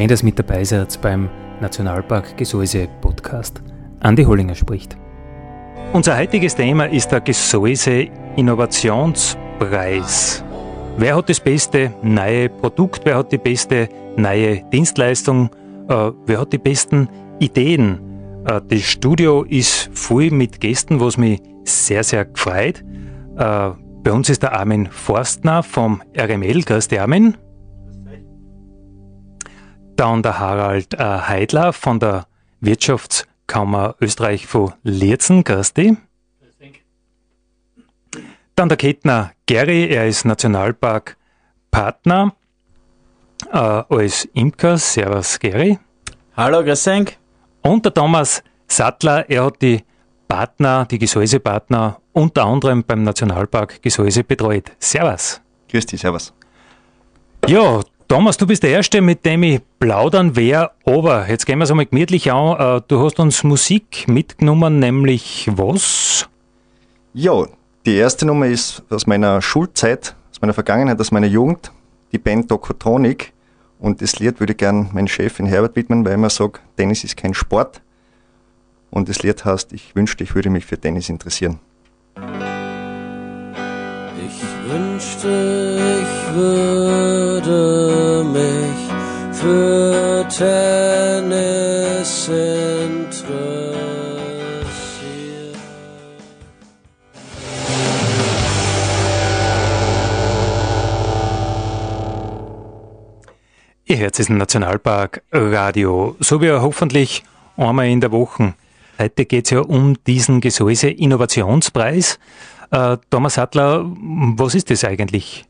Schön, dass mit dabei seid beim Nationalpark Gesäuse Podcast. Andi Hollinger spricht. Unser heutiges Thema ist der Gesäuse Innovationspreis. Wer hat das beste neue Produkt? Wer hat die beste neue Dienstleistung? Äh, wer hat die besten Ideen? Äh, das Studio ist voll mit Gästen, was mich sehr, sehr gefreut. Äh, bei uns ist der Armin Forstner vom RML. Grüß dich, Armin. Dann der Harald äh, Heidler von der Wirtschaftskammer Österreich von Lierzen. Grüß dich. Dann der Kettner Gary, er ist Nationalparkpartner äh, als Imker. Servus Gary. Hallo, grüß dich. Und der Thomas Sattler, er hat die Partner, die Gesäusepartner unter anderem beim Nationalpark Gesäuse betreut. Servus. Grüß dich, servus. Ja, Thomas, du bist der Erste, mit dem ich plaudern werde, aber jetzt gehen wir es einmal gemütlich an. Äh, du hast uns Musik mitgenommen, nämlich was? Ja, die erste Nummer ist aus meiner Schulzeit, aus meiner Vergangenheit, aus meiner Jugend, die Band Dokotronik. Und das Lied würde ich gerne meinen Chefin Herbert widmen, weil ich immer sage, Tennis ist kein Sport. Und das Lied heißt, ich wünschte, ich würde mich für Tennis interessieren. Ich wünschte, ich würde mich für Tennis interessieren. Ihr hört es Nationalpark Radio, so wie hoffentlich einmal in der Woche. Heute geht es ja um diesen Gesäuse Innovationspreis. Äh, Thomas Sattler, was ist das eigentlich?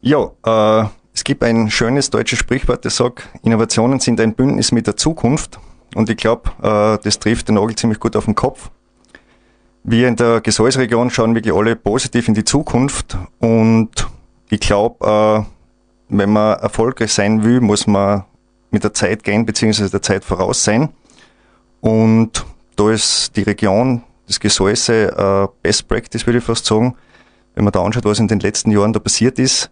Ja, äh, es gibt ein schönes deutsches Sprichwort, das sagt, Innovationen sind ein Bündnis mit der Zukunft. Und ich glaube, äh, das trifft den Nagel ziemlich gut auf den Kopf. Wir in der Gesäusregion schauen wirklich alle positiv in die Zukunft. Und ich glaube, äh, wenn man erfolgreich sein will, muss man mit der Zeit gehen, beziehungsweise der Zeit voraus sein. Und da ist die Region das Gesäuse äh, Best Practice, würde ich fast sagen. Wenn man da anschaut, was in den letzten Jahren da passiert ist,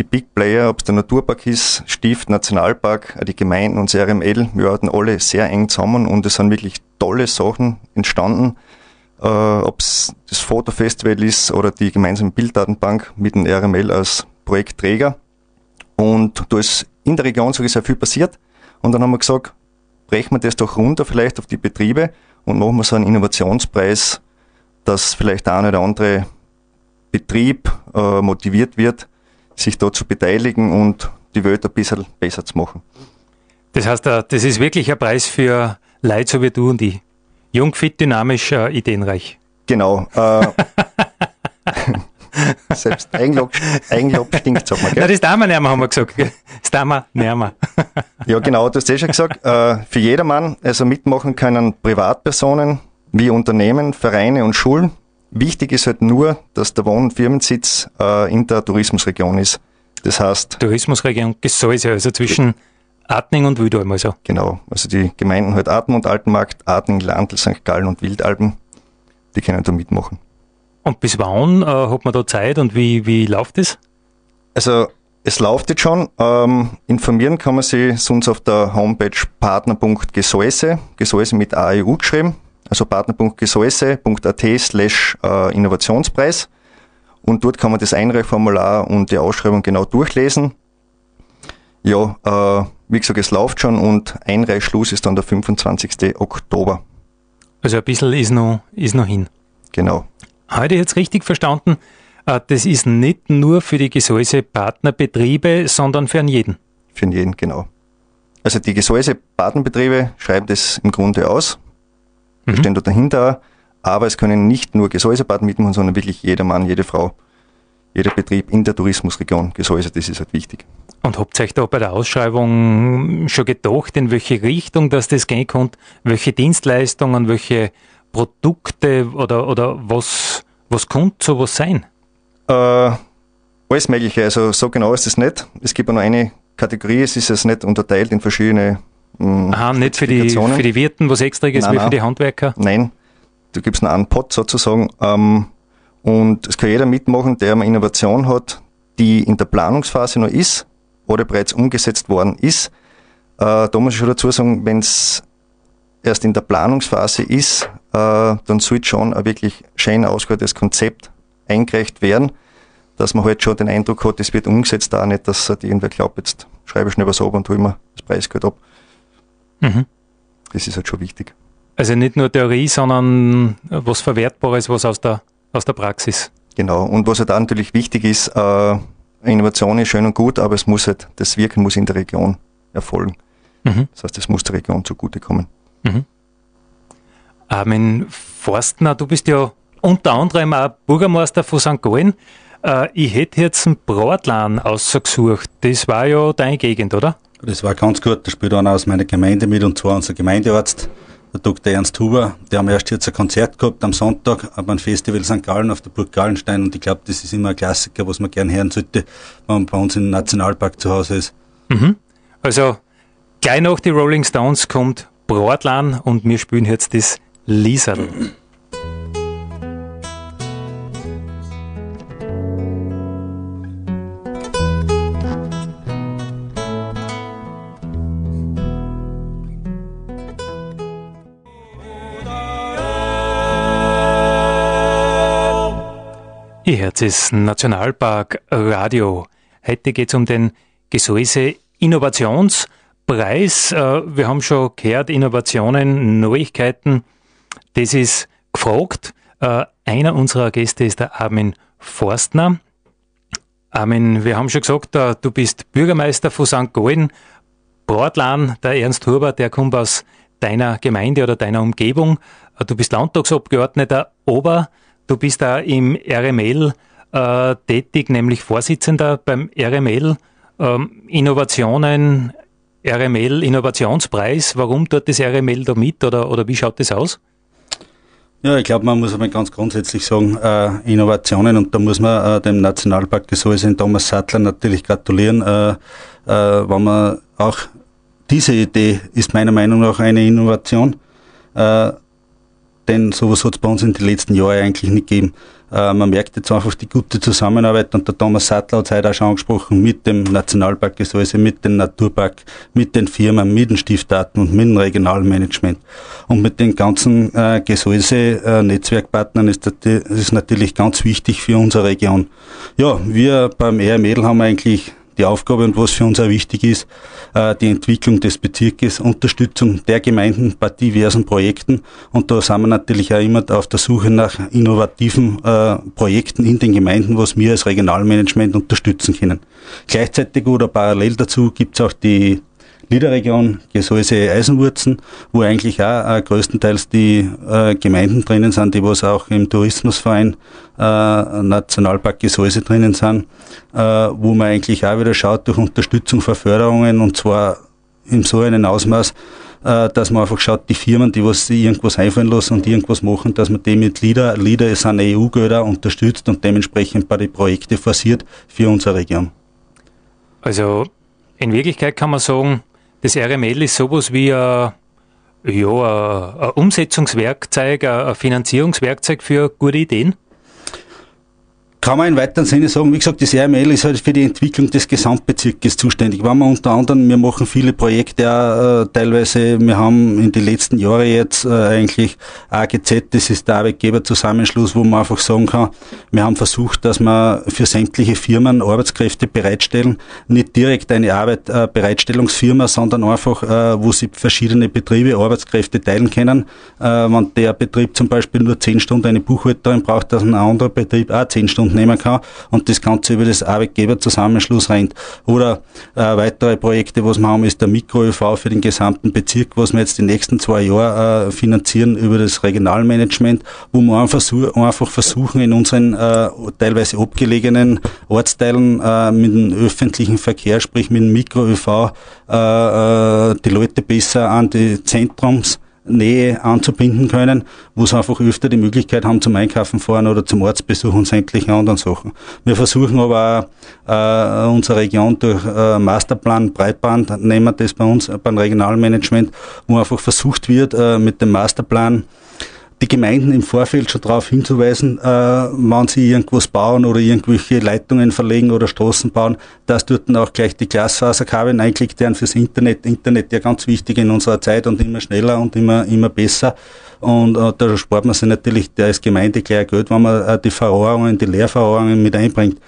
die Big Player, ob es der Naturpark ist, Stift, Nationalpark, die Gemeinden und das RML, wir hatten alle sehr eng zusammen und es sind wirklich tolle Sachen entstanden. Äh, ob es das Fotofestival ist oder die gemeinsame Bilddatenbank mit dem RML als Projektträger. Und da ist in der Region so sehr viel passiert. Und dann haben wir gesagt, brechen wir das doch runter, vielleicht auf die Betriebe und machen wir so einen Innovationspreis, dass vielleicht der eine oder andere Betrieb äh, motiviert wird, sich da zu beteiligen und die Welt ein bisschen besser zu machen. Das heißt, äh, das ist wirklich ein Preis für Leute so wie du und ich. Jung, fit, dynamisch, äh, ideenreich. Genau. Äh, selbst Eigenlob, Eigenlob stinkt, sag mal. Gell? Nein, das darf man nicht mehr, haben wir gesagt. Das darf man nicht mehr. ja, genau, du hast ja schon gesagt, äh, für jedermann, also mitmachen können Privatpersonen wie Unternehmen, Vereine und Schulen. Wichtig ist halt nur, dass der Wohn- und Firmensitz äh, in der Tourismusregion ist. Das heißt. Tourismusregion Gesäuse, also zwischen Atning und Wildalm also. Genau, also die Gemeinden halt Atmen und Altenmarkt, Atning, Landl, St. Gallen und Wildalben, die können da mitmachen. Und bis wann äh, hat man da Zeit und wie, wie läuft es? Also es läuft jetzt schon. Ähm, informieren kann man sich sonst auf der Homepage partner.gesäuse, Gesäuse mit AEU geschrieben, also partner.gesäuse.at slash äh, Innovationspreis. Und dort kann man das Einreichformular und die Ausschreibung genau durchlesen. Ja, äh, wie gesagt, es läuft schon und Einreichschluss ist dann der 25. Oktober. Also ein bisschen ist noch, ist noch hin. Genau. Heute jetzt richtig verstanden, äh, das ist nicht nur für die Gesäuse-Partnerbetriebe, sondern für jeden. Für jeden, genau. Also die Gesäuse-Badenbetriebe schreiben das im Grunde aus, Mhm. stehen da dahinter, aber es können nicht nur Gesäusebaden mitmachen, sondern wirklich jeder Mann, jede Frau, jeder Betrieb in der Tourismusregion Gesäuse, das ist halt wichtig. Und habt ihr euch da bei der Ausschreibung schon gedacht, in welche Richtung dass das gehen kann? Welche Dienstleistungen, welche Produkte oder, oder was, was könnte sowas sein? Äh, alles Mögliche, also so genau ist es nicht. Es gibt nur eine Kategorie, es ist jetzt nicht unterteilt in verschiedene Aha, nicht für die, für die Wirten, was extra ist, Nein, wie für nein. die Handwerker. Nein, da gibt es nur einen Pot sozusagen. Ähm, und es kann jeder mitmachen, der eine Innovation hat, die in der Planungsphase noch ist oder bereits umgesetzt worden ist. Äh, da muss ich schon dazu sagen, wenn es erst in der Planungsphase ist, äh, dann sollte schon ein wirklich schön ausgearbeitetes Konzept eingereicht werden, dass man halt schon den Eindruck hat, es wird umgesetzt, da nicht, dass halt irgendwer glaubt, jetzt schreibe ich schnell was ab und hole mir das Preisgeld ab. Mhm. Das ist halt schon wichtig. Also nicht nur Theorie, sondern was Verwertbares, was aus der, aus der Praxis. Genau. Und was halt auch natürlich wichtig ist, äh, Innovation ist schön und gut, aber es muss halt, das Wirken muss in der Region erfolgen. Mhm. Das heißt, es muss der Region zugutekommen. Mhm. Armin Forstner, du bist ja unter anderem auch Bürgermeister von St. Gallen. Äh, ich hätte jetzt einen Bratlan ausgesucht. Das war ja deine Gegend, oder? Das war ganz gut. Da spielt einer aus meiner Gemeinde mit und zwar unser Gemeindearzt, der Dr. Ernst Huber. Die haben erst jetzt ein Konzert gehabt am Sonntag beim Festival St. Gallen auf der Burg Gallenstein und ich glaube, das ist immer ein Klassiker, was man gern hören sollte, wenn man bei uns im Nationalpark zu Hause ist. Mhm. Also gleich nach die Rolling Stones kommt Bratlan und wir spielen jetzt das Liesel. Herz Nationalpark Radio. Heute geht es um den Gesäuse Innovationspreis. Äh, Wir haben schon gehört, Innovationen, Neuigkeiten. Das ist gefragt. Äh, Einer unserer Gäste ist der Armin Forstner. Armin, wir haben schon gesagt, äh, du bist Bürgermeister von St. Gallen. Bratlan, der Ernst Huber, der kommt aus deiner Gemeinde oder deiner Umgebung. Du bist Landtagsabgeordneter, aber du bist da im RML äh, tätig, nämlich Vorsitzender beim RML. Ähm, Innovationen, RML Innovationspreis. Warum tut das RML da mit oder, oder wie schaut das aus? Ja, ich glaube, man muss einmal ganz grundsätzlich sagen, äh, Innovationen und da muss man äh, dem Nationalpark Gesäuse in Thomas Sattler natürlich gratulieren, äh, äh, wenn man auch diese Idee ist meiner Meinung nach eine Innovation, äh, denn sowas hat es bei uns in den letzten Jahren eigentlich nicht gegeben. Äh, man merkt jetzt einfach die gute Zusammenarbeit und der Thomas Sattler hat es heute auch schon angesprochen mit dem Nationalpark Gesäuse, mit dem Naturpark, mit den Firmen, mit den Stiftdaten und mit dem Regionalmanagement. Und mit den ganzen äh, Gesäuse-Netzwerkpartnern ist das, ist natürlich ganz wichtig für unsere Region. Ja, wir beim RML haben eigentlich die Aufgabe und was für uns auch wichtig ist, äh, die Entwicklung des Bezirkes, Unterstützung der Gemeinden bei diversen Projekten. Und da sind wir natürlich auch immer auf der Suche nach innovativen äh, Projekten in den Gemeinden, was wir als Regionalmanagement unterstützen können. Gleichzeitig oder parallel dazu gibt es auch die Niederregion Gesäuse Eisenwurzen, wo eigentlich auch äh, größtenteils die äh, Gemeinden drinnen sind, die was auch im Tourismusverein äh, Nationalpark Gesäuse drinnen sind, äh, wo man eigentlich auch wieder schaut durch Unterstützung für Förderungen und zwar in so einem Ausmaß, äh, dass man einfach schaut, die Firmen, die was sich irgendwas einfallen lassen und irgendwas machen, dass man die mit LIDA, LIDA ist an EU-Gelder unterstützt und dementsprechend bei den Projekten forciert für unsere Region. Also in Wirklichkeit kann man sagen, das RML ist sowas wie ein, ja, ein Umsetzungswerkzeug, ein Finanzierungswerkzeug für gute Ideen. Kann man in weiteren Sinne sagen, wie gesagt, das RML ist halt für die Entwicklung des Gesamtbezirkes zuständig. Wenn wir unter anderem, wir machen viele Projekte auch, äh, teilweise, wir haben in den letzten Jahren jetzt äh, eigentlich AGZ, das ist der Arbeitgeberzusammenschluss, wo man einfach sagen kann, wir haben versucht, dass wir für sämtliche Firmen Arbeitskräfte bereitstellen, nicht direkt eine Arbeit, äh, Bereitstellungsfirma, sondern einfach, äh, wo sie verschiedene Betriebe Arbeitskräfte teilen können. Äh, wenn der Betrieb zum Beispiel nur zehn Stunden eine Buchhalterin braucht, dass ein anderer Betrieb auch zehn Stunden nehmen kann und das Ganze über das Arbeitgeberzusammenschluss rennt. Oder äh, weitere Projekte, was wir haben, ist der Mikro-ÖV für den gesamten Bezirk, was wir jetzt die nächsten zwei Jahre äh, finanzieren über das Regionalmanagement, wo wir einfach, einfach versuchen, in unseren äh, teilweise abgelegenen Ortsteilen äh, mit dem öffentlichen Verkehr, sprich mit dem Mikro-ÖV, äh, äh, die Leute besser an die Zentrums Nähe anzubinden können, wo sie einfach öfter die Möglichkeit haben zum Einkaufen fahren oder zum Ortsbesuch und sämtlichen anderen Sachen. Wir versuchen aber auch, äh, unsere Region durch äh, Masterplan Breitband, nehmen wir das bei uns beim Regionalmanagement, wo einfach versucht wird, äh, mit dem Masterplan die Gemeinden im Vorfeld schon darauf hinzuweisen, äh, wenn sie irgendwas bauen oder irgendwelche Leitungen verlegen oder Straßen bauen, dass dort dann auch gleich die Glasfaserkabel einklickt werden fürs Internet. Internet ja ganz wichtig in unserer Zeit und immer schneller und immer, immer besser. Und äh, da spart man sich natürlich als Gemeinde gleich Geld, wenn man äh, die Verrohrungen, die Leerverrohrungen mit einbringt.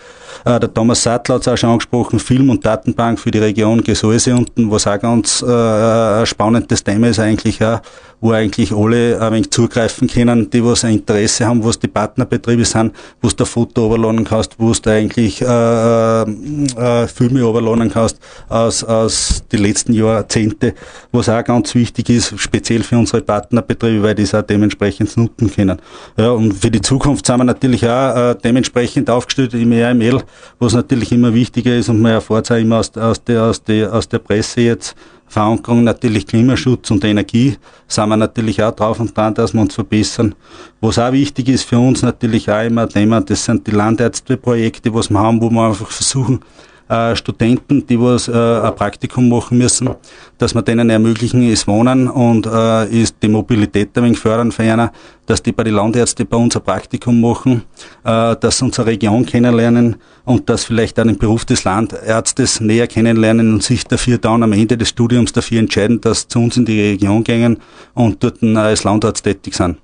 Äh, der Thomas Sattler hat es auch schon angesprochen, Film- und Datenbank für die Region Gesäuse unten, was auch ganz äh, ein spannendes Thema ist eigentlich auch, wo eigentlich alle ein wenig zugreifen können, die was ein Interesse haben, was die Partnerbetriebe sind, wo du Foto überladen kannst, wo du eigentlich äh, äh, Filme überladen kannst aus, aus die letzten Jahrzehnte, was auch ganz wichtig ist, speziell für unsere Partnerbetriebe, weil die es auch dementsprechend nutzen können. Ja, und für die Zukunft sind wir natürlich auch äh, dementsprechend aufgestellt im EML, was natürlich immer wichtiger ist und man erfahrt es auch immer aus, aus, der, aus, der, aus der Presse jetzt, Verankerung natürlich Klimaschutz und Energie, sind wir natürlich auch drauf und dran, dass wir uns verbessern. Was auch wichtig ist für uns natürlich auch immer Thema, das sind die Landärzteprojekte, was wir haben, wo wir einfach versuchen, äh, Studenten, die was äh, ein Praktikum machen müssen, dass wir denen ermöglichen, ist Wohnen und äh, ist die Mobilität ein wenig fördern für einer, dass die bei den Landärzten bei uns ein Praktikum machen, äh, dass sie unsere Region kennenlernen und dass vielleicht auch den Beruf des Landärztes näher kennenlernen und sich dafür dann am Ende des Studiums dafür entscheiden, dass sie zu uns in die Region gehen und dort als Landarzt tätig sind.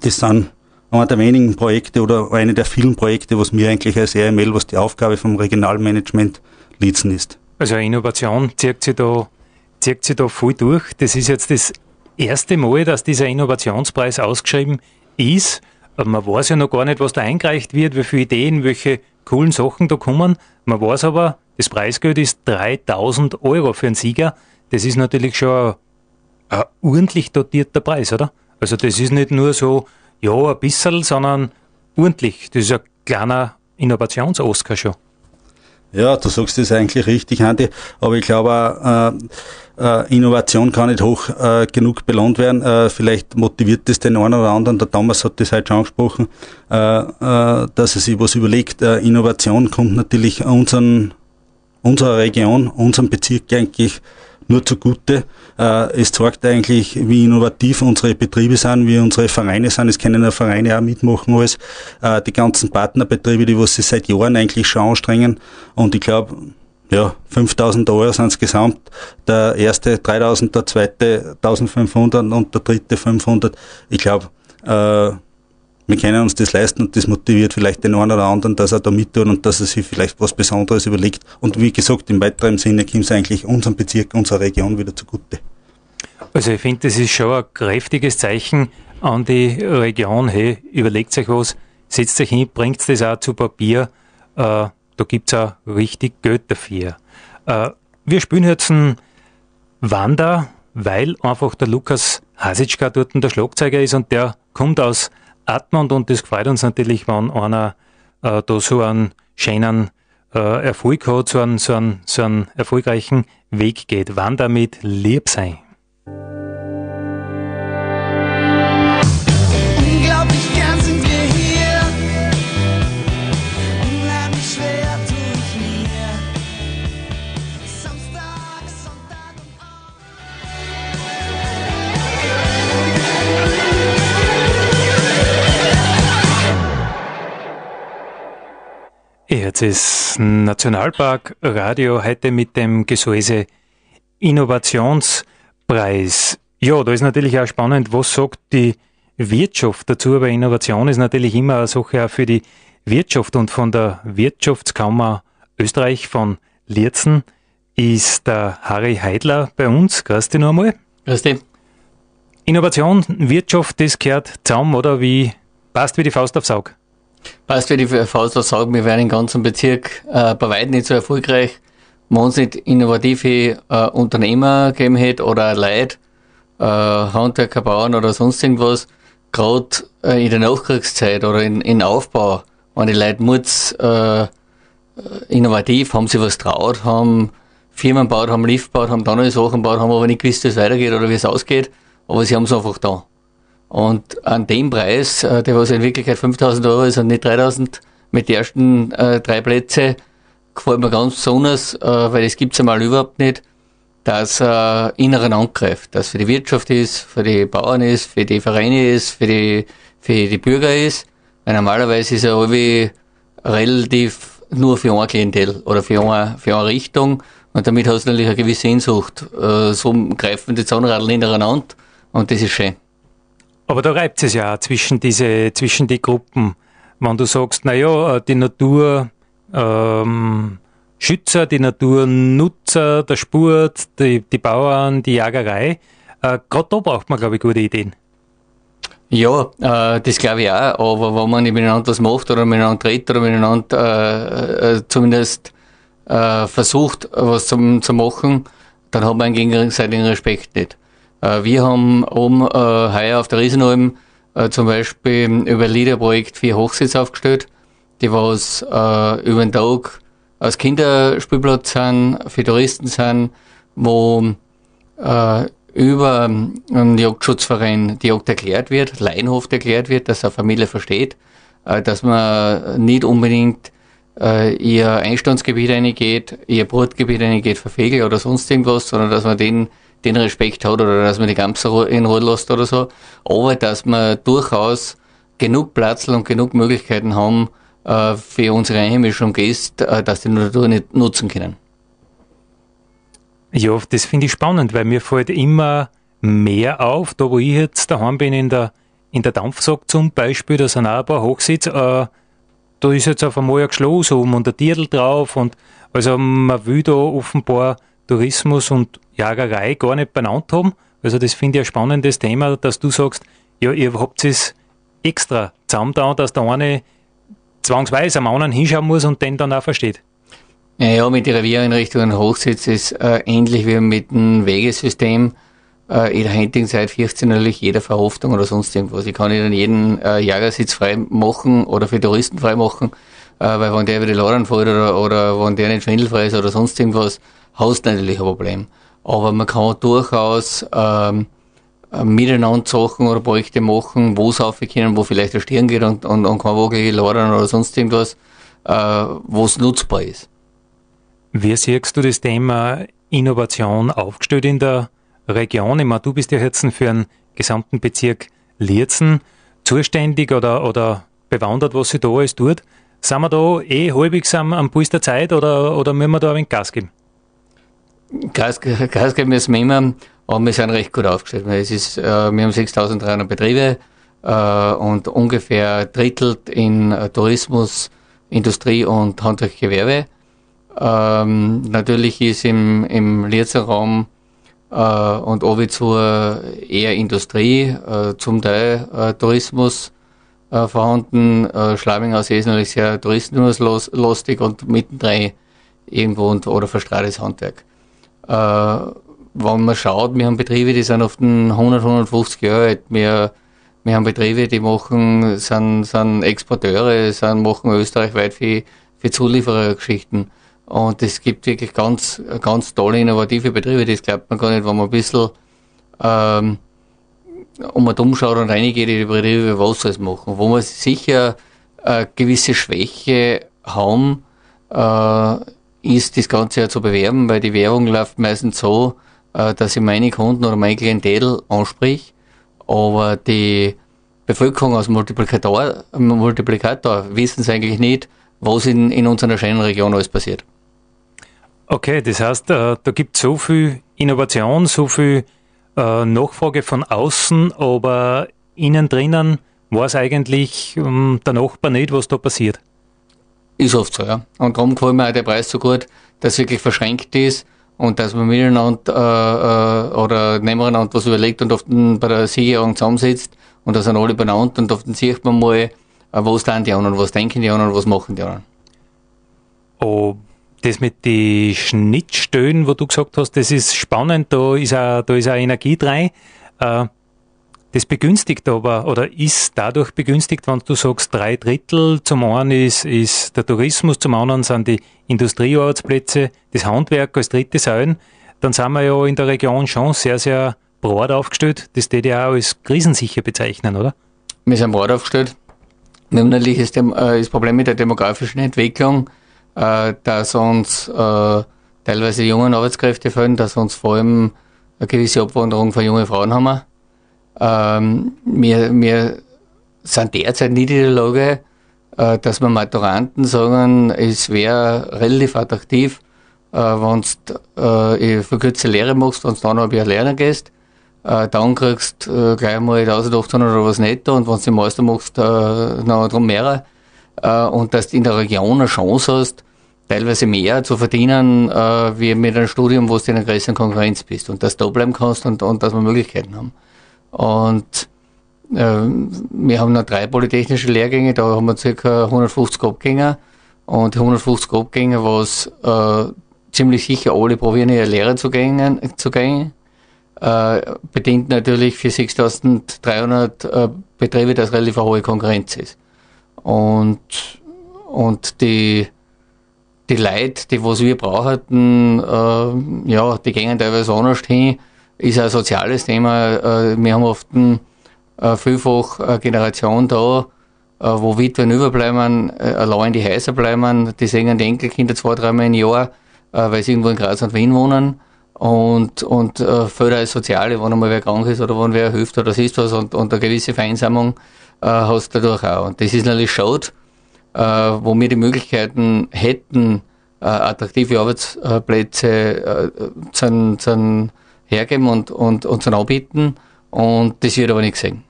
Das sind einer der wenigen Projekte oder eine der vielen Projekte, was mir eigentlich als RML, was die Aufgabe vom Regionalmanagement litzen ist. Also Innovation zieht sich da, zieht sich da voll durch. Das ist jetzt das erste Mal, dass dieser Innovationspreis ausgeschrieben ist. Man weiß ja noch gar nicht, was da eingereicht wird, wie viele Ideen, welche coolen Sachen da kommen. Man weiß aber, das Preisgeld ist 3000 Euro für einen Sieger. Das ist natürlich schon ein, ein ordentlich dotierter Preis, oder? Also das ist nicht nur so, ja, ein bisschen, sondern ordentlich. Das ist ein kleiner Innovations-Oscar schon. Ja, du sagst das eigentlich richtig, Andi, aber ich glaube, äh, äh, Innovation kann nicht hoch äh, genug belohnt werden. Äh, vielleicht motiviert das den einen oder anderen, der Thomas hat das heute schon angesprochen, äh, äh, dass er sich was überlegt. Innovation kommt natürlich unseren, unserer Region, unserem Bezirk eigentlich nur zugute. Äh, es zeigt eigentlich, wie innovativ unsere Betriebe sind, wie unsere Vereine sind. Es können ja Vereine auch mitmachen alles. Äh, die ganzen Partnerbetriebe, die sie seit Jahren eigentlich schon anstrengen. Und ich glaube, ja, 5000 Euro sind es gesamt. Der erste 3000, der zweite 1500 und der dritte 500. Ich glaube, äh, wir können uns das leisten und das motiviert vielleicht den einen oder anderen, dass er da mittut und dass er sich vielleicht was Besonderes überlegt. Und wie gesagt, im weiteren Sinne kommt es eigentlich unserem Bezirk, unserer Region wieder zugute. Also ich finde, das ist schon ein kräftiges Zeichen an die Region. Hey, überlegt euch was, setzt euch hin, bringt das auch zu Papier. Äh, da gibt es auch richtig Geld dafür. Äh, wir spielen jetzt einen Wander, weil einfach der Lukas Hasitschka dort der Schlagzeuger ist und der kommt aus Atmund und das freut uns natürlich, wenn einer äh, da so einen schönen äh, Erfolg hat, so einen, so, einen, so einen erfolgreichen Weg geht. Wann damit lieb sein. Ist Nationalpark Radio heute mit dem Gesäuse Innovationspreis. Ja, da ist natürlich auch spannend, was sagt die Wirtschaft dazu, aber Innovation ist natürlich immer eine Sache auch für die Wirtschaft und von der Wirtschaftskammer Österreich von Lierzen ist der Harry Heidler bei uns. Grüß dich noch einmal. Grüß dich. Innovation, Wirtschaft, das gehört zusammen, oder wie passt wie die Faust aufs Auge? Passt, wie die Faust sagen, wir werden im ganzen Bezirk äh, bei weitem nicht so erfolgreich, wenn es nicht innovative äh, Unternehmer gegeben hätte oder Leute, äh, Handwerker, Bauern oder sonst irgendwas, gerade äh, in der Nachkriegszeit oder in, in Aufbau, wenn die Leute Mutz äh, innovativ, haben sie was traut, haben Firmen gebaut, haben Lift gebaut, haben dann neue Sachen gebaut, haben aber nicht gewusst, wie es weitergeht oder wie es ausgeht, aber sie haben es einfach da. Und an dem Preis, äh, der was in Wirklichkeit 5000 Euro ist und nicht 3000, mit den ersten äh, drei Plätze, gefällt mir ganz besonders, äh, weil das gibt's einmal überhaupt nicht, dass äh, inneren angreift, dass für die Wirtschaft ist, für die Bauern ist, für die Vereine ist, für die, für die Bürger ist. Weil normalerweise ist er irgendwie relativ nur für ein Klientel oder für eine, für eine Richtung und damit hast du natürlich eine gewisse Sehnsucht. Äh, so greifen die Zahnradl hintereinander und das ist schön. Aber da reibt es ja auch zwischen diese, zwischen die Gruppen. Wenn du sagst, naja, die Natur, ähm, Schützer, die Naturnutzer, der Sport, die, die Bauern, die Jagerei. Äh, Gerade da braucht man, glaube ich, gute Ideen. Ja, äh, das glaube ich auch. Aber wenn man miteinander was macht oder miteinander redet oder miteinander äh, äh, zumindest äh, versucht, was zu, zu machen, dann hat man einen gegenseitigen Respekt nicht. Äh, wir haben oben äh, heuer auf der Riesenalm äh, zum Beispiel über Liederprojekt vier Hochsitz aufgestellt, die was äh, über den Tag als Kinderspielplatz sind, für Touristen sind, wo äh, über einen Jagdschutzverein die Jagd erklärt wird, Leinhof erklärt wird, dass eine Familie versteht, äh, dass man nicht unbedingt äh, ihr Einstandsgebiet reingeht, ihr Brutgebiet reingeht für Vögel oder sonst irgendwas, sondern dass man den, den Respekt hat oder dass man die Gamse in Ruhe lässt oder so, aber dass man durchaus genug Platz und genug Möglichkeiten haben, äh, für unsere einheimischen Gäste, äh, dass die Natur nicht nutzen können. Ja, das finde ich spannend, weil mir fällt immer mehr auf, da wo ich jetzt daheim bin in der, in der Dampfsack zum Beispiel, da sind auch ein paar Hochsitz, äh, da ist jetzt auf einmal ein Geschloss oben und ein Tierl drauf und also man will da offenbar Tourismus und Jagerei gar nicht benannt haben. Also das finde ich ein spannendes Thema, dass du sagst, ja, ihr habt es extra zusammen da, dass der eine zwangsweise am anderen hinschauen muss und den dann auch versteht. Ja, mit der Reviereinrichtungen Hochsitz ist äh, ähnlich wie mit dem Wegesystem. Äh, in der heutigen Zeit fürchtet natürlich jeder Verhaftung oder sonst irgendwas. Ich kann nicht jeden äh, Jagersitz frei machen oder für Touristen frei machen, weil wenn der über die Ladern fällt oder, oder wenn der nicht schwindelfrei ist oder sonst irgendwas, hast du natürlich ein Problem. Aber man kann durchaus ähm, äh, miteinander Sachen oder Projekte machen, wo es können, wo vielleicht der Stirn geht und, und, und kein Wogel ladern oder sonst irgendwas, äh, wo es nutzbar ist. Wie siehst du das Thema Innovation aufgestellt in der Region? Ich meine, du bist ja jetzt für einen gesamten Bezirk Lierzen zuständig oder, oder bewandert, was sich da alles tut. Sind wir da eh halbwegs am, am Puls der Zeit oder, oder müssen wir da ein wenig Gas geben? Gas, Gas geben müssen wir immer. Aber wir sind recht gut aufgestellt. Es ist, äh, wir haben 6300 Betriebe äh, und ungefähr drittelt in äh, Tourismus, Industrie und Handwerkgewerbe. Ähm, natürlich ist im, im Lierzer Raum äh, und Ovizur eher Industrie, äh, zum Teil äh, Tourismus äh, vorhanden. Äh, Schlaminghaus ist natürlich sehr tourismuslastig und mittendrin irgendwo und, oder verstrahles Handwerk. Äh, wenn man schaut, wir haben Betriebe, die sind oft 100, 150 Jahre alt. Wir, wir haben Betriebe, die machen, sind, sind Exporteure, sind, machen österreichweit für, für Zulieferergeschichten. Und es gibt wirklich ganz, ganz tolle, innovative Betriebe, das glaubt man gar nicht, wenn man ein bisschen, ähm, um man umschaut und reingeht in die Betriebe, was sie machen. Wo man sicher eine gewisse Schwäche haben, äh, ist das Ganze ja zu bewerben, weil die Werbung läuft meistens so, äh, dass ich meine Kunden oder mein Klientel ansprich, aber die Bevölkerung als Multiplikator, Multiplikator wissen sie eigentlich nicht, was in, in unserer schönen Region alles passiert. Okay, das heißt, äh, da gibt es so viel Innovation, so viel äh, Nachfrage von außen, aber innen drinnen weiß eigentlich ähm, der Nachbar nicht, was da passiert. Ist oft so, ja. Und darum gefällt mir auch der Preis so gut, dass es wirklich verschränkt ist und dass man miteinander äh, äh, oder nebeneinander was überlegt und oft bei der Siegerung zusammensitzt und da sind alle benannt und oft sieht man mal, äh, wo stehen die anderen, was denken die anderen, was machen die anderen. Oh, das mit den Schnittstellen, wo du gesagt hast, das ist spannend, da ist auch, da ist auch Energie drin. Äh, das begünstigt aber, oder ist dadurch begünstigt, wenn du sagst, drei Drittel, zum einen ist, ist der Tourismus, zum anderen sind die Industriearbeitsplätze, das Handwerk als dritte Säulen, dann sind wir ja in der Region schon sehr, sehr breit aufgestellt. Das würde ich auch als krisensicher bezeichnen, oder? Wir sind breit aufgestellt. Natürlich das, äh, das Problem mit der demografischen Entwicklung, äh, dass uns äh, teilweise jungen Arbeitskräfte fehlen, dass uns vor allem eine gewisse Abwanderung von jungen Frauen haben. Ähm, wir, wir sind derzeit nicht in der Lage, äh, dass wir Maturanten sagen, es wäre relativ attraktiv, äh, wenn du äh, verkürzte Lehre machst, wenn du dann noch ein lernen gehst. Äh, dann kriegst du äh, gleich mal 1800 oder was netto und wenn du den Meister machst, äh, noch drum mehr. Äh, und dass du in der Region eine Chance hast, teilweise mehr zu verdienen, äh, wie mit einem Studium, wo du in einer größeren Konkurrenz bist und dass du da bleiben kannst und, und dass wir Möglichkeiten haben. Und äh, wir haben noch drei polytechnische Lehrgänge, da haben wir ca. 150 Abgänger und 150 Abgänger, was äh, ziemlich sicher alle probieren, ihre Lehre zu gehen, zu gehen äh, bedingt natürlich für 6300 äh, Betriebe, dass relativ eine hohe Konkurrenz ist. Und, und die, die Leute, die was wir brauchen, äh, ja, die gehen teilweise anders hin, ist ein soziales Thema. Äh, wir haben oft ein, äh, vielfach eine Generation da, wo Witwen überbleiben, äh, allein in die Häuser bleiben, die sehen die Enkelkinder zwei, dreimal im Jahr, äh, weil sie irgendwo in Graz und Wien wohnen. Und, und äh, Förder als Soziale, wenn einmal wer krank ist oder wenn wer hilft oder ist was und, und eine gewisse Vereinsamung äh, hast du dadurch auch. Und das ist natürlich schade, äh, wo wir die Möglichkeiten hätten, äh, attraktive Arbeitsplätze äh, zu, zu hergeben und, und, und zu anbieten und das wird aber nicht gesehen.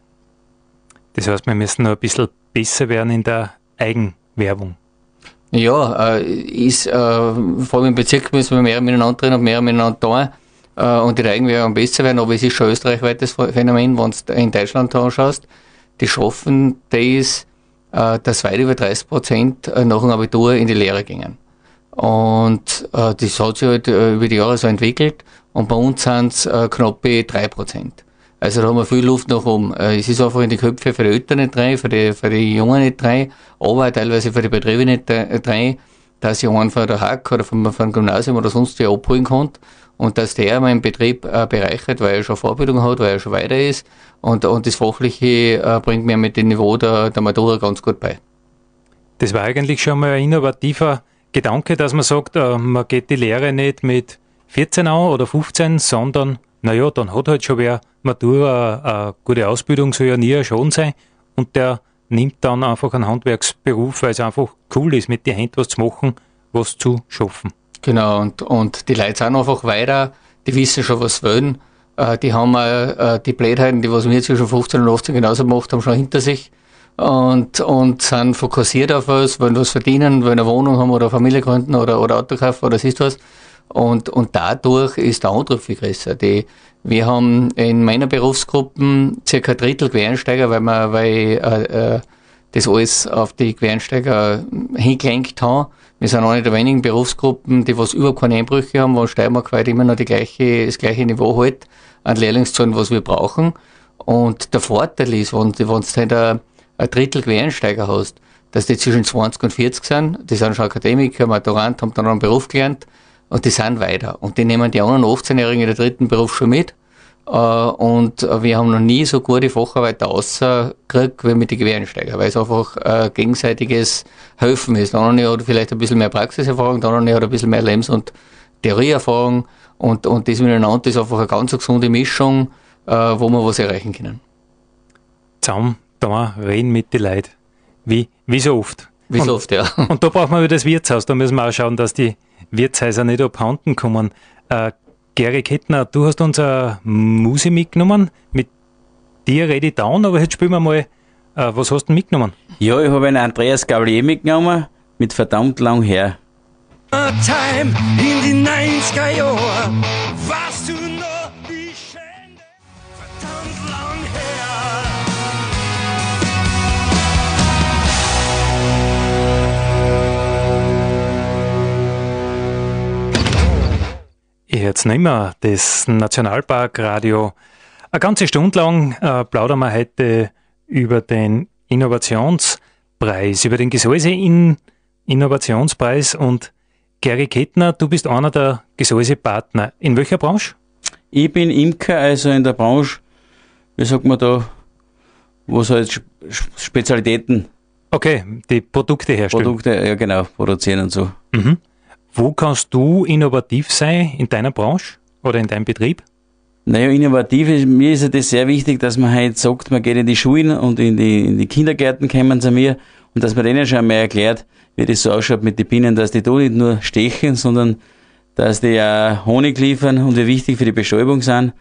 Das heißt, wir müssen noch ein bisschen besser werden in der Eigenwerbung. Ja, äh, ist, äh, vor allem im Bezirk müssen wir mehr miteinander drin und mehr miteinander da äh, und die Eigenwerbung besser werden, aber es ist schon österreichweites Phänomen, wenn du in Deutschland anschaust. Die schaffen das, äh, dass weit über 30 Prozent äh, nach dem Abitur in die Lehre gingen. Und äh, das hat sich halt äh, über die Jahre so entwickelt und bei uns sind es äh, knappe drei Prozent. Also da haben wir viel Luft nach oben. Äh, es ist einfach in die Köpfe für die Eltern nicht rein, für die, für die Jungen nicht rein, aber teilweise für die Betriebe nicht rein, dass ich einen von der Hack oder vom, vom Gymnasium oder sonst wie abholen kann und dass der meinen Betrieb äh, bereichert, weil er schon Vorbildung hat, weil er schon weiter ist und, und das Fachliche äh, bringt mir mit dem Niveau der, der Matura ganz gut bei. Das war eigentlich schon mal ein innovativer Gedanke, dass man sagt, äh, man geht die Lehre nicht mit 14 an oder 15, sondern naja, dann hat halt schon wer Matura eine gute Ausbildung, soll ja nie Schaden sein. Und der nimmt dann einfach einen Handwerksberuf, weil es einfach cool ist, mit den Händen was zu machen, was zu schaffen. Genau, und, und die Leute sind einfach weiter, die wissen schon, was sie wollen. Äh, die haben äh, die Blödheiten, die was wir zwischen 15 und 18 genauso gemacht haben, schon hinter sich. Und, und sind fokussiert auf was, wollen was verdienen, wollen eine Wohnung haben oder Familie gründen oder, oder Auto kaufen oder siehst was. Und, und dadurch ist der Antrieb viel größer. Die, wir haben in meiner Berufsgruppe circa ein Drittel Quereinsteiger, weil wir, weil äh, äh, das alles auf die Quereinsteiger hingelenkt haben. Wir sind eine der wenigen Berufsgruppen, die was überhaupt keine Einbrüche haben, wo Steiermark weit immer noch die gleiche, das gleiche Niveau hat an Lehrlingszahlen, was wir brauchen. Und der Vorteil ist, wenn, wenn du halt ein, ein Drittel Quereinsteiger hast, dass die zwischen 20 und 40 sind, die sind schon Akademiker, Maturant, haben dann einen Beruf gelernt, und die sind weiter. Und die nehmen die anderen 18-Jährigen in der dritten Berufsschule mit. Äh, und wir haben noch nie so gute Facharbeiter rausgekriegt wie mit den Quereinsteiger, weil es einfach äh, gegenseitiges Helfen ist. Der eine hat vielleicht ein bisschen mehr Praxiserfahrung, der andere hat ein bisschen mehr Lebens- und Theorieerfahrung. Und, und das miteinander ist einfach eine ganz gesunde Mischung, äh, wo wir was erreichen können. Zusammen da reden mit den Leuten. Wie, wie so oft. Wie so oft, ja. Und da braucht man wieder das Wirtshaus. Da müssen wir auch schauen, dass die Wirtshäuser nicht abhanden kommen. Äh, Gary Kettner, du hast uns eine Musik mitgenommen. Mit dir rede ich down, aber jetzt spielen wir mal, äh, was hast du mitgenommen? Ja, ich habe einen Andreas Gavalier mitgenommen, mit verdammt lang her. Time in die 90er Jahre, warst du noch jetzt nicht mehr, das Nationalparkradio. Eine ganze Stunde lang äh, plaudern wir heute über den Innovationspreis, über den Gesäuse in Innovationspreis und Gary Kettner, du bist einer der Gesäusepartner. In welcher Branche? Ich bin Imker, also in der Branche, wie sagt man da, wo es halt Spezialitäten. Okay, die Produkte herstellen. Produkte, ja genau, produzieren und so. Mhm. Wo kannst du innovativ sein in deiner Branche oder in deinem Betrieb? Naja, innovativ ist, mir ist ja sehr wichtig, dass man halt sagt, man geht in die Schulen und in die, in die Kindergärten kommen zu mir und dass man denen schon mal erklärt, wie das so ausschaut mit den Bienen, dass die da nicht nur stechen, sondern dass die auch Honig liefern und wie wichtig für die Bestäubung sind.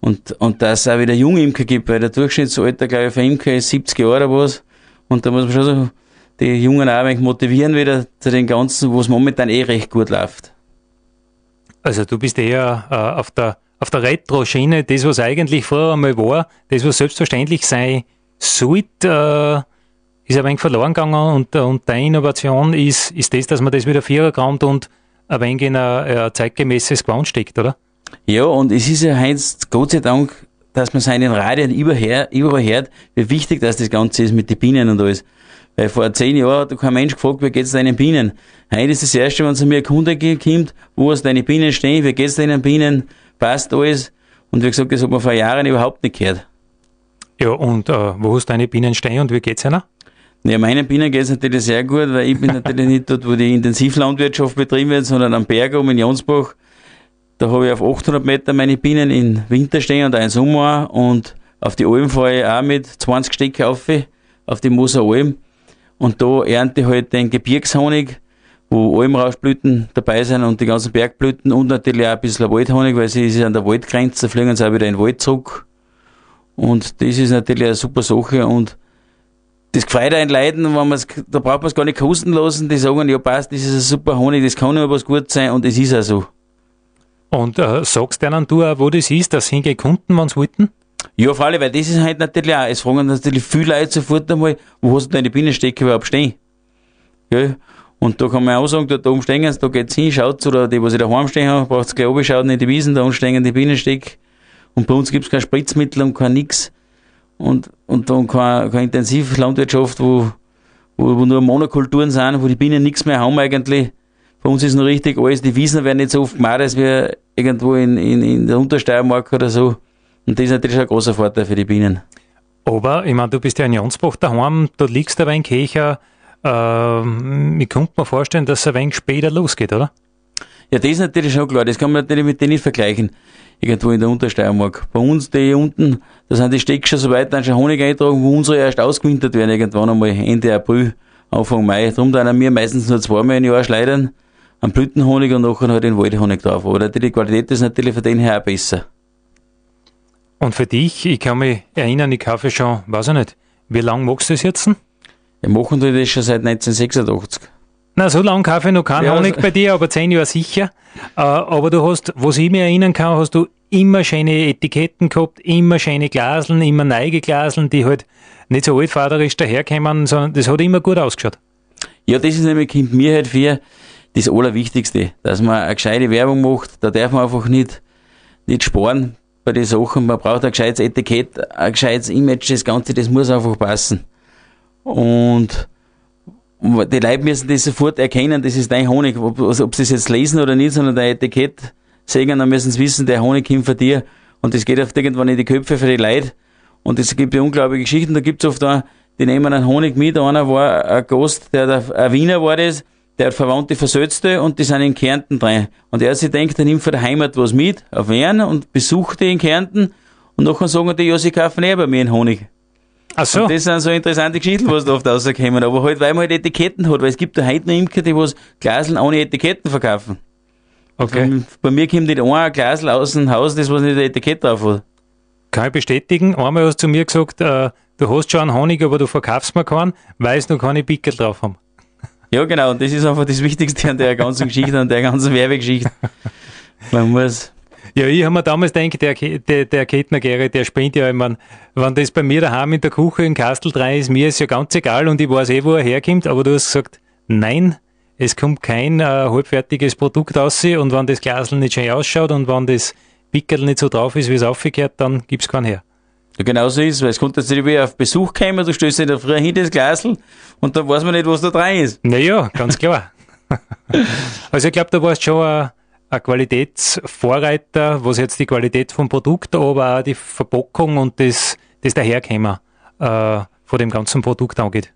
Und, und dass es auch wieder junge Imker gibt, weil der Durchschnittsalter, glaube ich, für Imker ist 70 Jahre oder was. Und da muss man schon so die Jungen auch ein wenig motivieren wieder zu den Ganzen, wo es momentan eh recht gut läuft. Also du bist eher äh, auf der, auf der Retro-Schiene, das was eigentlich vorher einmal war, das was selbstverständlich sein sollte, äh, ist ein wenig verloren gegangen und, und deine Innovation ist, ist das, dass man das wieder vierer kommt und ein wenig in ein, ein zeitgemäßes Gewand steckt, oder? Ja, und es ist ja heute, Gott sei Dank, dass man seinen Radien überall, überall hört, wie wichtig das, das Ganze ist mit den Bienen und alles. Weil vor zehn Jahren hat kein Mensch gefragt, wie geht's deinen Bienen? Heute ist das erste, wenn zu mir ein Kunde kommt, wo hast deine Bienen stehen, wie geht's deinen Bienen, passt alles. Und wie gesagt, das hat man vor Jahren überhaupt nicht gehört. Ja, und äh, wo hast deine Bienen stehen und wie geht's ihnen? Ja, meinen Bienen geht's natürlich sehr gut, weil ich bin natürlich nicht dort, wo die Intensivlandwirtschaft betrieben wird, sondern am Berg oben in Jonsbach. Da habe ich auf 800 Meter meine Bienen im Winter stehen und auch im Sommer und auf die Alm fahre ich auch mit 20 Stecke auf, auf die Moser Alm. Und da ernte ich halt den Gebirgshonig, wo Almrauschblüten dabei sind und die ganzen Bergblüten und natürlich auch ein bisschen Waldhonig, weil sie ist an der Waldgrenze, fliegen sie auch wieder in den Wald zurück. Und das ist natürlich eine super Sache und das gefreut einen Leuten, wenn man's, da braucht man es gar nicht kosten lassen, die sagen, ja passt, das ist ein super Honig, das kann immer was gut sein und es ist auch so. Und äh, sagst denen du auch, wo das ist, dass hingehen Kunden, wenn sie wollten? Ja, vor allem, weil das ist halt natürlich auch, es fragen natürlich viele Leute sofort einmal, wo hast du deine Bienenstecke überhaupt stehen? Gell? Und da kann man auch sagen, da oben stehen sie, da geht's hin, schaut's, oder die, was ich daheim stehen haben, braucht's gleich oben schauen in die Wiesen, da unten stehen die Bienenstecke. Und bei uns gibt's kein Spritzmittel und kein nix. Und, und dann keine, keine Intensivlandwirtschaft, wo, wo, wo nur Monokulturen sind, wo die Bienen nichts mehr haben eigentlich. Bei uns ist noch richtig alles, die Wiesen werden nicht so oft gemacht, als wir irgendwo in, in, in der Untersteiermark oder so. Und das ist natürlich ein großer Vorteil für die Bienen. Aber, ich meine, du bist ja in Jonsbach daheim, da liegst du aber in Kircher. Ähm, ich könnte mir vorstellen, dass es ein wenig später losgeht, oder? Ja, das ist natürlich schon klar. Das kann man natürlich mit denen nicht vergleichen. Irgendwo in der Untersteiermark. Bei uns, die hier unten, da sind die Stecke schon so weit, dann schon Honig eintragen, wo unsere erst ausgewintert werden, irgendwann einmal Ende April, Anfang Mai. Darum dann wir meistens nur zweimal im Jahr schleudern, am Blütenhonig und nachher halt den Waldhonig drauf. Aber die Qualität ist natürlich von denen her auch besser. Und für dich, ich kann mich erinnern, ich kaufe schon, weiß ich nicht, wie lange machst du das jetzt? Wir machen das schon seit 1986. Na, so lange kaufe ich noch keinen Ja, Honig also- bei dir, aber zehn Jahre sicher. Äh, aber du hast, was ich mir erinnern kann, hast du immer schöne Etiketten gehabt, immer schöne Glaseln, immer neue Glaseln, die halt nicht so altvaterisch daherkommen, sondern das hat immer gut ausgeschaut. Ja, das ist nämlich, kommt mir halt für das Allerwichtigste, dass man eine gescheite Werbung macht. Da darf man einfach nicht, nicht sparen bei den Sachen. Man braucht ein gescheites Etikett, ein gescheites Image, das Ganze, das muss einfach passen. Und die Leute müssen das sofort erkennen, das ist dein Honig. Ob, ob sie das jetzt lesen oder nicht, sondern dein Etikett sehen, dann müssen sie wissen, der Honig kommt von dir. Und das geht oft irgendwann in die Köpfe für die Leute. Und es gibt ja unglaubliche Geschichten. Da gibt's oft auch, die nehmen einen Honig mit. Einer war ein Gast, der, der ein Wiener war das, der hat Verwandte Versötzte und die sind in Kärnten drin. Und er sich denkt, er nimmt von der Heimat was mit, auf Wien und besucht die in Kärnten. Und nachher sagen die, ja, sie kaufen eh bei mir einen Honig. Ach so, Und das sind so interessante Geschichten, was da oft rauskommen. Aber halt, weil man halt Etiketten hat, weil es gibt da heute noch Imker, die was Glaseln ohne Etiketten verkaufen. okay. Bei mir kommt nicht ein Glasel aus dem Haus, das was nicht ein Etikett drauf hat. Kann ich bestätigen. Einmal hast du zu mir gesagt, äh, du hast schon einen Honig, aber du verkaufst mir keinen, weil es noch keine Pickel drauf haben. Ja, genau, und das ist einfach das Wichtigste an der ganzen Geschichte, an der ganzen Werbegeschichte. Man muss, Ja, ich habe mir damals gedacht, der, der, der Kettner Gerrit, der spinnt ja, ich mein, wenn das bei mir daheim in der Küche in Kastel 3 ist, mir ist ja ganz egal und ich weiß eh, wo er herkommt, aber du hast gesagt, nein, es kommt kein äh, halbfertiges Produkt aus und wenn das Glasl nicht schön ausschaut und wenn das Pickel nicht so drauf ist, wie es aufgekehrt, dann gibt es keinen her. Ja, genau so ist es, weil es kommt jetzt wieder auf Besuch kommen, du stößt in der Früh hin das Glasl und dann weiß man nicht, was da drin ist. Naja, ganz klar. also ich glaube, da warst schon ein, ein Qualitätsvorreiter, was jetzt die Qualität vom Produkt, aber auch die Verpackung und das, das Daherkommen äh, von dem ganzen Produkt angeht.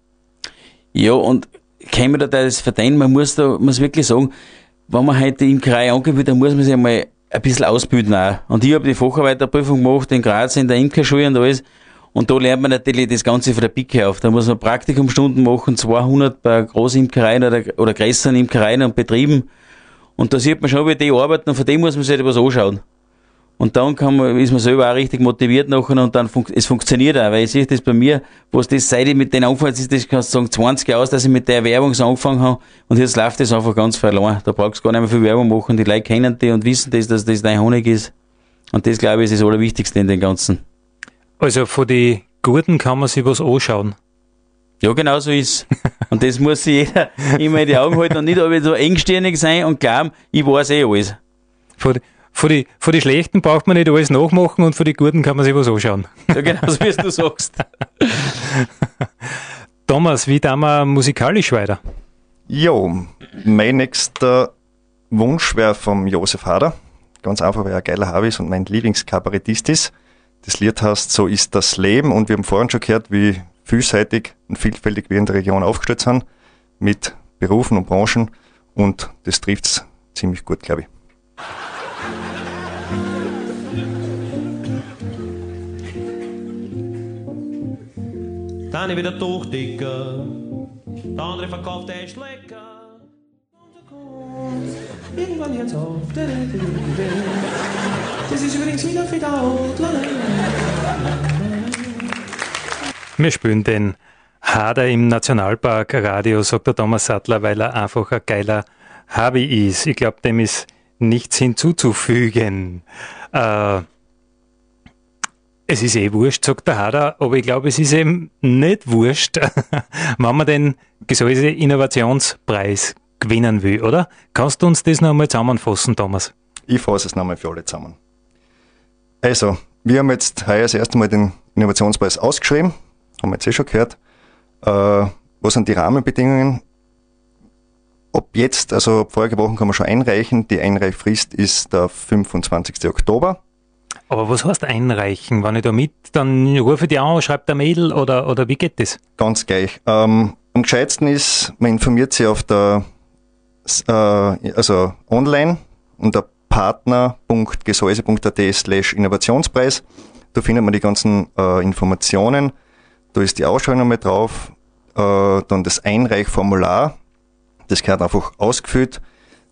Ja, und kann man da das verdienen? Man muss da, muss wirklich sagen, wenn man heute im Imkerei angeht, dann muss man sich einmal ein bisschen ausbilden auch. Und ich habe die Facharbeiterprüfung gemacht in Graz in der Imkerschule und alles. Und da lernt man natürlich das Ganze von der Picke auf. Da muss man Praktikumstunden machen, 200 bei Großimkereien oder, oder größeren Imkereien und Betrieben. Und da sieht man schon, wie die arbeiten und von dem muss man sich etwas anschauen. Und dann kann man, ist man selber auch richtig motiviert nachher und dann fun es funktioniert auch, weil ich sehe das bei mir, was das seit ich mit den angefangen ist, das kannst du sagen, 20 Jahre aus, dass ich mit der Werbung so angefangen habe und jetzt läuft das einfach ganz verloren. Da brauchst du gar nicht mehr viel Werbung machen, die Leute kennen die und wissen das, dass das dein Honig ist. Und das, glaube ich, ist das Allerwichtigste in dem Ganzen. Also von den Gurten kann man sich was anschauen. Ja, genau so ist Und das muss sich jeder immer in die Augen halten und nicht aber so engstirnig sein und glauben, ich weiß eh alles. Von, von die, von die Schlechten braucht man nicht alles nachmachen und von die Guten kann man sich was anschauen. Ja, genau so wie du sagst. Thomas, wie tun wir musikalisch weiter? Jo, mein nächster Wunsch wäre vom Josef Hader. Ganz einfach, weil er ein geiler Habe ist und mein Lieblingskabarettist ist. Das Lied heißt So ist das Leben und wir haben vorhin schon gehört, wie vielseitig und vielfältig wir in der Region aufgestellt sind mit Berufen und Branchen und das trifft es ziemlich gut, glaube ich. Der eine wieder Tuchdicker, der andere verkauft echt lecker. Irgendwann hört's auf. Das ist übrigens wieder für Wir spielen den Hader im Nationalpark Radio, sagt der Thomas Sattler, weil er einfach ein geiler Hobby ist. Ich glaube, dem ist nichts hinzuzufügen. Äh, es ist eh wurscht, sagt der Hader, aber ich glaube, es ist eben nicht wurscht, wenn man den Gesäuse Innovationspreis gewinnen will, oder? Kannst du uns das noch einmal zusammenfassen, Thomas? Ich fasse es nochmal für alle zusammen. Also, wir haben jetzt heuer das erste Mal den Innovationspreis ausgeschrieben, haben wir jetzt eh schon gehört. Äh, was sind die Rahmenbedingungen? Ab jetzt, also ab vorige Woche kann man schon einreichen. Die Einreichfrist ist der 25. Oktober. Aber was heißt einreichen? Wenn ich da mit, dann rufe ich die an, schreibt der Mail oder, oder wie geht das? Ganz gleich. Ähm, am gescheitsten ist, man informiert sich auf der, äh, also online unter partner.gesäuse.at slash Innovationspreis. Da findet man die ganzen äh, Informationen. Da ist die Ausschreibung nochmal drauf. Äh, dann das Einreichformular. Das gehört einfach ausgefüllt.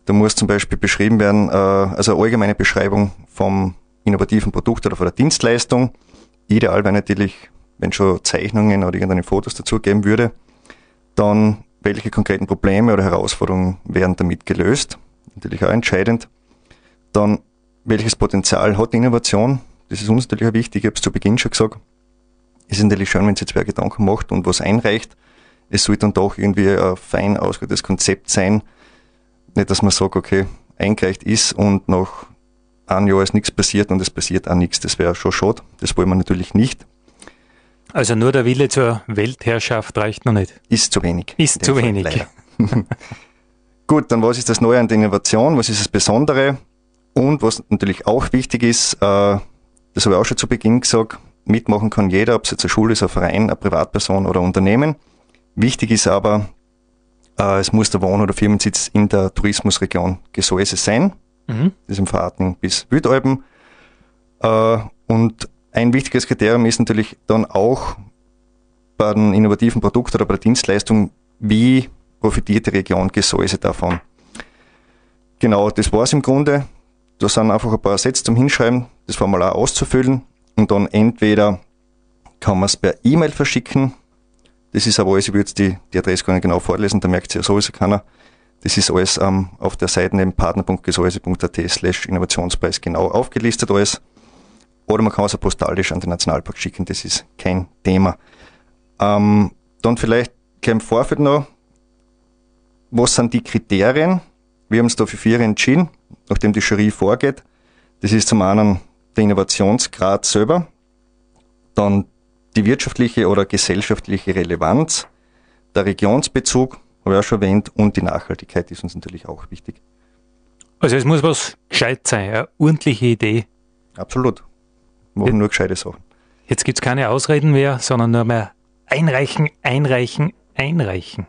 Da muss zum Beispiel beschrieben werden, äh, also eine allgemeine Beschreibung vom innovativen Produkt oder von der Dienstleistung. Ideal wäre natürlich, wenn schon Zeichnungen oder irgendeine Fotos dazu geben würde. Dann, welche konkreten Probleme oder Herausforderungen werden damit gelöst? Natürlich auch entscheidend. Dann, welches Potenzial hat Innovation? Das ist uns natürlich auch wichtig. Ich habe es zu Beginn schon gesagt. Es ist natürlich schön, wenn sich zwei Gedanken macht und was einreicht. Es sollte dann doch irgendwie ein fein ausgeführtes Konzept sein. Nicht, dass man sagt, okay, eingereicht ist und nach ein Jahr ist nichts passiert und es passiert auch nichts. Das wäre schon schade. Das wollen wir natürlich nicht. Also nur der Wille zur Weltherrschaft reicht noch nicht. Ist zu wenig. Ist zu Fall, wenig. Gut, dann was ist das Neue an der Innovation? Was ist das Besondere? Und was natürlich auch wichtig ist, äh, das habe ich auch schon zu Beginn gesagt, mitmachen kann jeder, ob es jetzt eine Schule ist, ein Verein, eine Privatperson oder ein Unternehmen. Wichtig ist aber, äh, es muss der Wohn- oder Firmensitz in der Tourismusregion Gesäuse sein mhm. diesem Fahrten bis Wildalpen. Äh, und ein wichtiges Kriterium ist natürlich dann auch bei den innovativen Produkten oder bei der Dienstleistung, wie profitiert die Region Gesäuse davon. Genau, das war es im Grunde. Da sind einfach ein paar Sätze zum Hinschreiben, das Formular auszufüllen und dann entweder kann man es per E-Mail verschicken. Das ist aber alles, ich würde jetzt die, die Adresse gar nicht genau vorlesen, da merkt sich ja sowieso keiner. Das ist alles ähm, auf der Seite neben partner.gesäuse.at slash Innovationspreis genau aufgelistet alles. Oder man kann es auch postalisch an den Nationalpark schicken, das ist kein Thema. Ähm, dann vielleicht im Vorfeld noch, was sind die Kriterien? Wir haben uns da für vier entschieden, nachdem die Jury vorgeht. Das ist zum einen der Innovationsgrad selber, dann die wirtschaftliche oder gesellschaftliche Relevanz, der Regionsbezug, habe ich auch schon erwähnt, und die Nachhaltigkeit ist uns natürlich auch wichtig. Also es muss was gescheit sein, eine ordentliche Idee. Absolut. Wir machen nur gescheite Sachen. Jetzt gibt's keine Ausreden mehr, sondern nur mehr einreichen, einreichen, einreichen.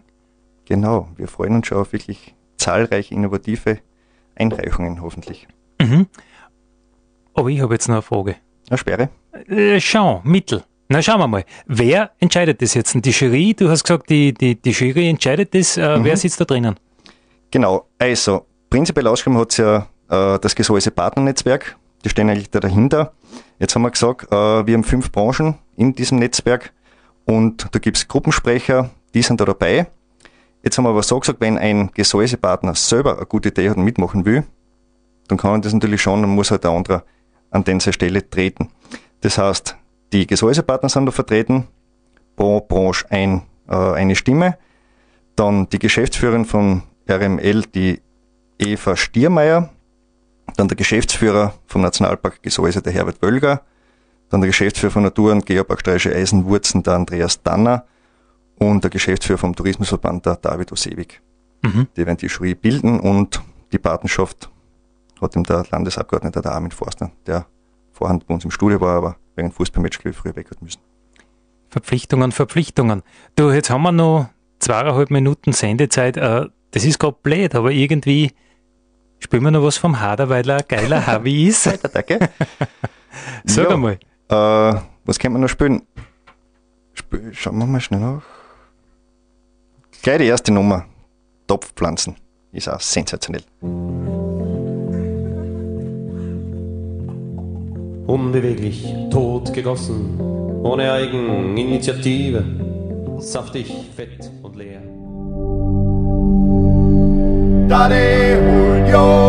Genau, wir freuen uns schon auf wirklich zahlreiche innovative Einreichungen hoffentlich. Mhm. Aber ich habe jetzt noch eine Frage. Eine Sperre? Äh, schau, Mittel. Na, schauen wir mal. Wer entscheidet das jetzt? Die Jury, du hast gesagt, die, die, die Jury entscheidet das. Äh, Wer sitzt da drinnen? Genau, also prinzipiell ausgeschrieben hat es ja äh, das Gesäuse Partnernetzwerk. Die stehen eigentlich da dahinter. Jetzt haben wir gesagt, äh, wir haben fünf Branchen in diesem Netzwerk und da gibt es Gruppensprecher, die sind da dabei. Jetzt haben wir aber so gesagt, wenn ein Gesäusepartner selber eine gute Idee hat und mitmachen will, dann kann er das natürlich schon, dann muss halt der andere an dieser Stelle treten. Das heißt, die Gesäusepartner sind da vertreten, pro Branche ein, äh, eine Stimme. Dann die Geschäftsführerin von RML, die Eva Stiermeier. Dann der Geschäftsführer vom Nationalpark Gesäuse, der Herbert Wölger. Dann der Geschäftsführer von Natur- und Geopark Steirische Eisenwurzen, der Andreas Danner. Und der Geschäftsführer vom Tourismusverband, der David Osewig. Mhm. Die werden die Jury bilden und die Patenschaft hat ihm der Landesabgeordnete, der Armin Forstner, der vorhand bei uns im Studio war, aber wegen Fußballmatch glaube ich, früher weg hat müssen. Verpflichtungen, Verpflichtungen. Du, jetzt haben wir noch zweieinhalb Minuten Sendezeit. Äh, das ist gerade blöd, aber irgendwie spielen wir noch was vom Hader, weil er ein geiler Hobby ist. Danke. Sag Ja. einmal. Äh, was können wir noch spielen? Spül, schauen wir mal schnell nach. Gleich die erste Nummer. Topfpflanzen. Ist auch sensationell. Unbeweglich, tot gegossen, ohne Eigeninitiative, saftig, fett und leer. Daddy Julio. Julio,